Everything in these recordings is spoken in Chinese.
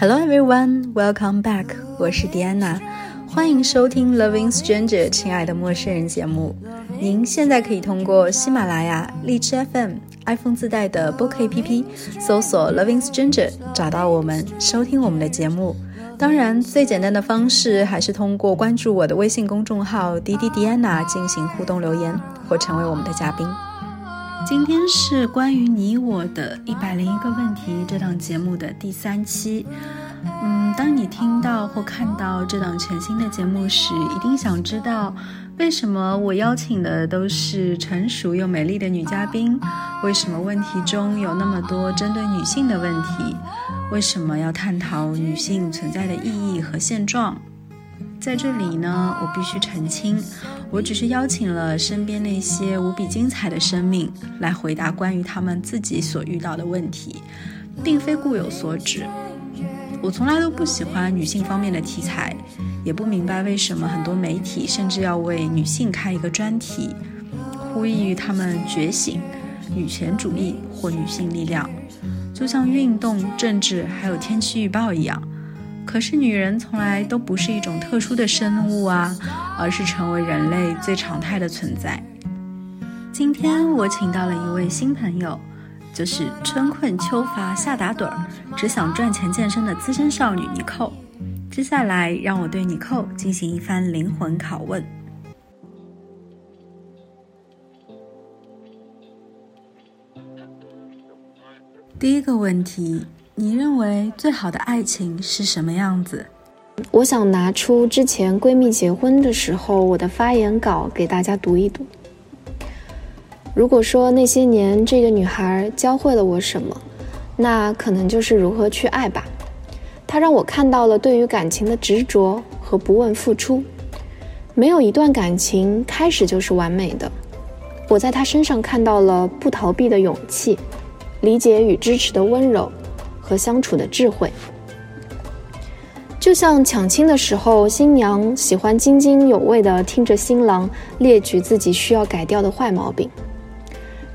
Hello everyone, welcome back. 我是 Diana，欢迎收听 Loving Stranger，亲爱的陌生人节目。您现在可以通过喜马拉雅、荔枝 FM、iPhone 自带的播客 APP 搜索 Loving Stranger，找到我们，收听我们的节目。当然，最简单的方式还是通过关注我的微信公众号“滴滴 Diana” 进行互动留言，或成为我们的嘉宾。今天是关于你我的一百零一个问题这档节目的第三期。嗯，当你听到或看到这档全新的节目时，一定想知道为什么我邀请的都是成熟又美丽的女嘉宾？为什么问题中有那么多针对女性的问题？为什么要探讨女性存在的意义和现状？在这里呢，我必须澄清，我只是邀请了身边那些无比精彩的生命来回答关于他们自己所遇到的问题，并非固有所指。我从来都不喜欢女性方面的题材，也不明白为什么很多媒体甚至要为女性开一个专题，呼吁她们觉醒、女权主义或女性力量。就像运动、政治还有天气预报一样，可是女人从来都不是一种特殊的生物啊，而是成为人类最常态的存在。今天我请到了一位新朋友，就是春困秋乏夏打盹儿，只想赚钱健身的资深少女妮蔻。接下来，让我对妮蔻进行一番灵魂拷问。第一个问题，你认为最好的爱情是什么样子？我想拿出之前闺蜜结婚的时候我的发言稿给大家读一读。如果说那些年这个女孩教会了我什么，那可能就是如何去爱吧。她让我看到了对于感情的执着和不问付出。没有一段感情开始就是完美的。我在她身上看到了不逃避的勇气。理解与支持的温柔，和相处的智慧，就像抢亲的时候，新娘喜欢津津有味地听着新郎列举自己需要改掉的坏毛病。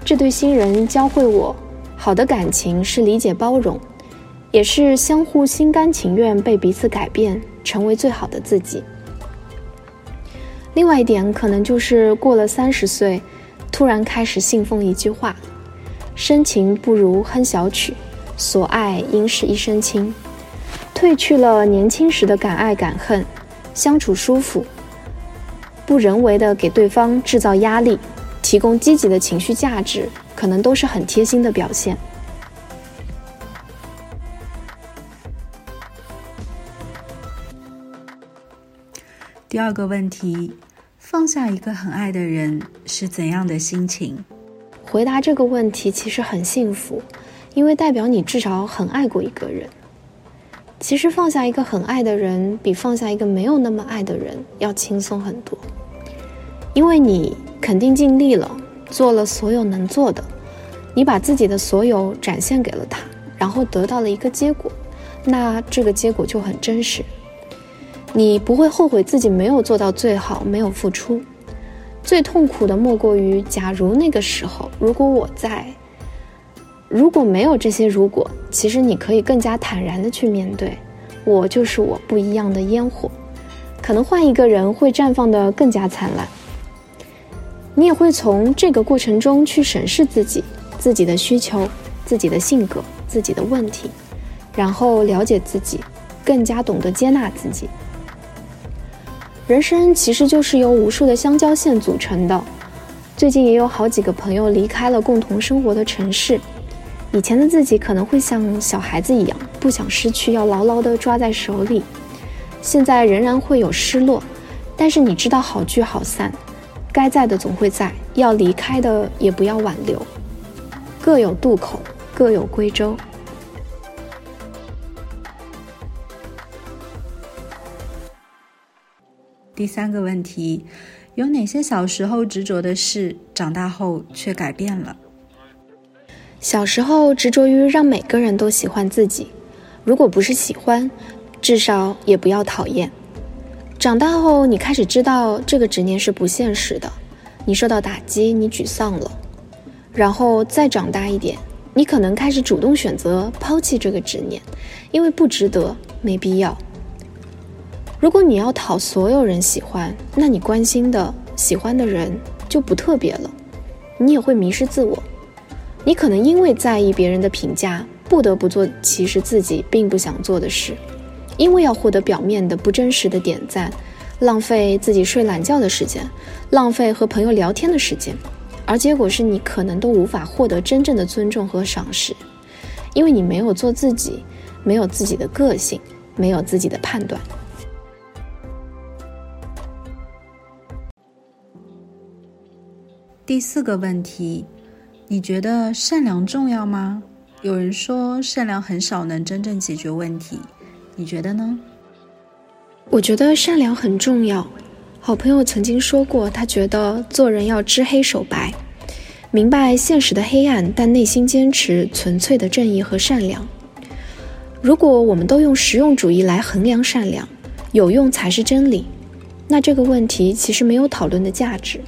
这对新人教会我，好的感情是理解包容，也是相互心甘情愿被彼此改变，成为最好的自己。另外一点，可能就是过了三十岁，突然开始信奉一句话。深情不如哼小曲，所爱应是一身轻。褪去了年轻时的敢爱敢恨，相处舒服，不人为的给对方制造压力，提供积极的情绪价值，可能都是很贴心的表现。第二个问题，放下一个很爱的人是怎样的心情？回答这个问题其实很幸福，因为代表你至少很爱过一个人。其实放下一个很爱的人，比放下一个没有那么爱的人要轻松很多，因为你肯定尽力了，做了所有能做的，你把自己的所有展现给了他，然后得到了一个结果，那这个结果就很真实，你不会后悔自己没有做到最好，没有付出。最痛苦的莫过于，假如那个时候，如果我在，如果没有这些如果，其实你可以更加坦然的去面对，我就是我不一样的烟火，可能换一个人会绽放的更加灿烂。你也会从这个过程中去审视自己、自己的需求、自己的性格、自己的问题，然后了解自己，更加懂得接纳自己。人生其实就是由无数的相交线组成的。最近也有好几个朋友离开了共同生活的城市。以前的自己可能会像小孩子一样，不想失去，要牢牢地抓在手里。现在仍然会有失落，但是你知道好聚好散，该在的总会在，要离开的也不要挽留。各有渡口，各有归舟。第三个问题，有哪些小时候执着的事，长大后却改变了？小时候执着于让每个人都喜欢自己，如果不是喜欢，至少也不要讨厌。长大后，你开始知道这个执念是不现实的，你受到打击，你沮丧了。然后再长大一点，你可能开始主动选择抛弃这个执念，因为不值得，没必要。如果你要讨所有人喜欢，那你关心的、喜欢的人就不特别了，你也会迷失自我。你可能因为在意别人的评价，不得不做其实自己并不想做的事，因为要获得表面的不真实的点赞，浪费自己睡懒觉的时间，浪费和朋友聊天的时间，而结果是你可能都无法获得真正的尊重和赏识，因为你没有做自己，没有自己的个性，没有自己的判断。第四个问题，你觉得善良重要吗？有人说善良很少能真正解决问题，你觉得呢？我觉得善良很重要。好朋友曾经说过，他觉得做人要知黑守白，明白现实的黑暗，但内心坚持纯粹的正义和善良。如果我们都用实用主义来衡量善良，有用才是真理，那这个问题其实没有讨论的价值。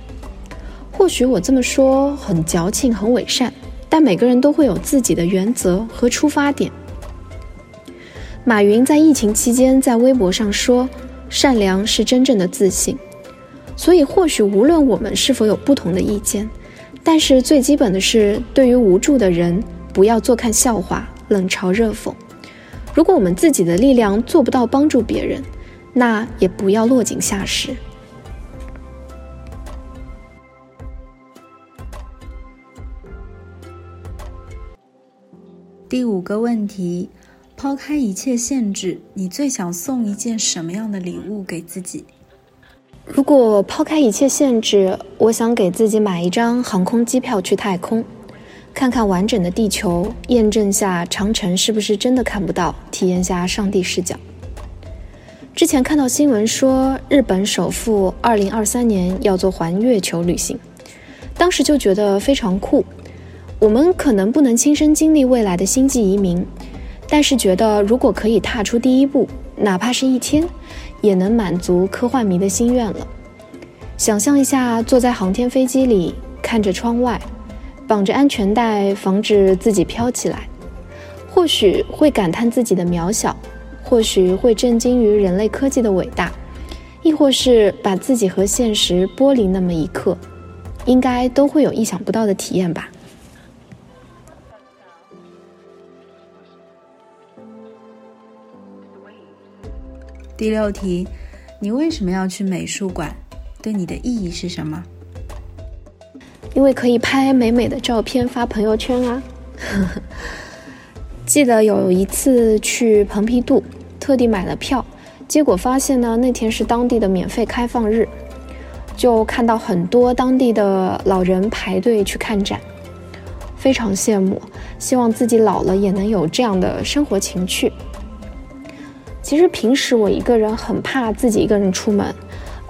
或许我这么说很矫情、很伪善，但每个人都会有自己的原则和出发点。马云在疫情期间在微博上说：“善良是真正的自信。”所以，或许无论我们是否有不同的意见，但是最基本的是，对于无助的人，不要做看笑话、冷嘲热讽。如果我们自己的力量做不到帮助别人，那也不要落井下石。第五个问题，抛开一切限制，你最想送一件什么样的礼物给自己？如果抛开一切限制，我想给自己买一张航空机票去太空，看看完整的地球，验证下长城是不是真的看不到，体验下上帝视角。之前看到新闻说，日本首富二零二三年要做环月球旅行，当时就觉得非常酷。我们可能不能亲身经历未来的星际移民，但是觉得如果可以踏出第一步，哪怕是一天，也能满足科幻迷的心愿了。想象一下，坐在航天飞机里，看着窗外，绑着安全带防止自己飘起来，或许会感叹自己的渺小，或许会震惊于人类科技的伟大，亦或是把自己和现实剥离那么一刻，应该都会有意想不到的体验吧。第六题，你为什么要去美术馆？对你的意义是什么？因为可以拍美美的照片发朋友圈啊！记得有一次去蓬皮杜，特地买了票，结果发现呢那天是当地的免费开放日，就看到很多当地的老人排队去看展，非常羡慕，希望自己老了也能有这样的生活情趣。其实平时我一个人很怕自己一个人出门，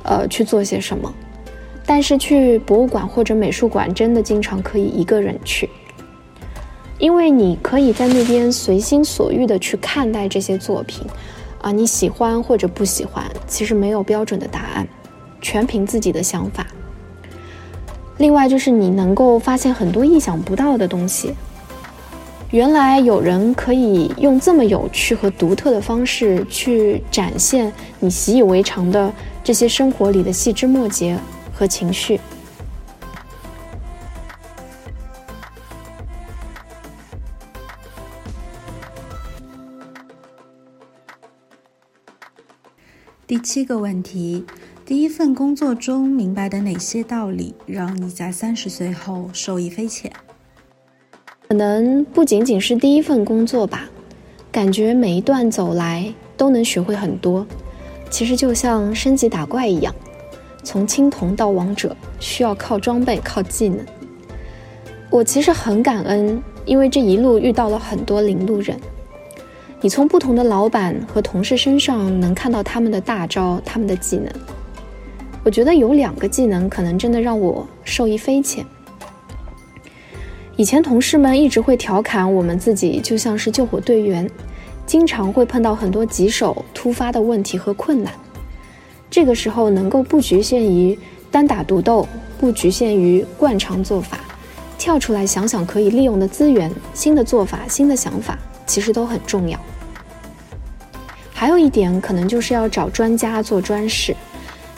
呃，去做些什么。但是去博物馆或者美术馆，真的经常可以一个人去，因为你可以在那边随心所欲的去看待这些作品，啊，你喜欢或者不喜欢，其实没有标准的答案，全凭自己的想法。另外就是你能够发现很多意想不到的东西。原来有人可以用这么有趣和独特的方式去展现你习以为常的这些生活里的细枝末节和情绪。第七个问题：第一份工作中明白的哪些道理，让你在三十岁后受益匪浅？可能不仅仅是第一份工作吧，感觉每一段走来都能学会很多。其实就像升级打怪一样，从青铜到王者需要靠装备、靠技能。我其实很感恩，因为这一路遇到了很多领路人。你从不同的老板和同事身上能看到他们的大招、他们的技能。我觉得有两个技能可能真的让我受益匪浅。以前同事们一直会调侃我们自己就像是救火队员，经常会碰到很多棘手突发的问题和困难。这个时候能够不局限于单打独斗，不局限于惯常做法，跳出来想想可以利用的资源、新的做法、新的想法，其实都很重要。还有一点，可能就是要找专家做专事，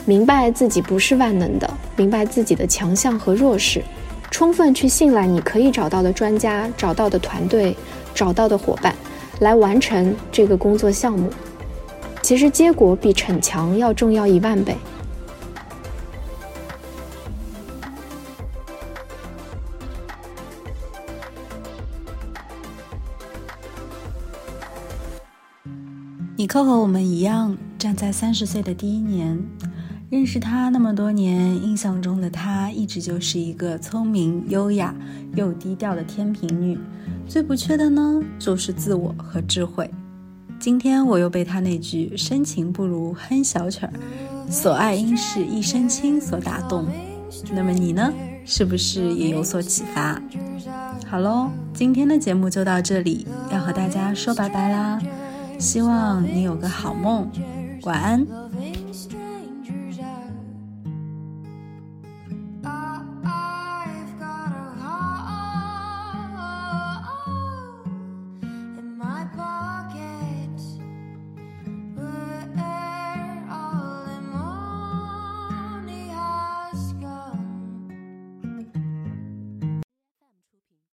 明白自己不是万能的，明白自己的强项和弱势，充分去信赖你可以找到的专家、找到的团队、找到的伙伴，来完成这个工作项目。其实结果比逞强要重要一万倍。尼克和我们一样，站在三十岁的第一年，认识他那么多年，印象中的他一直就是一个聪明、优雅又低调的天平女，最不缺的呢就是自我和智慧。今天我又被他那句“深情不如哼小曲儿，所爱应是一身轻”所打动。那么你呢？是不是也有所启发？好喽，今天的节目就到这里，要和大家说拜拜啦。希望你有个好梦，晚安。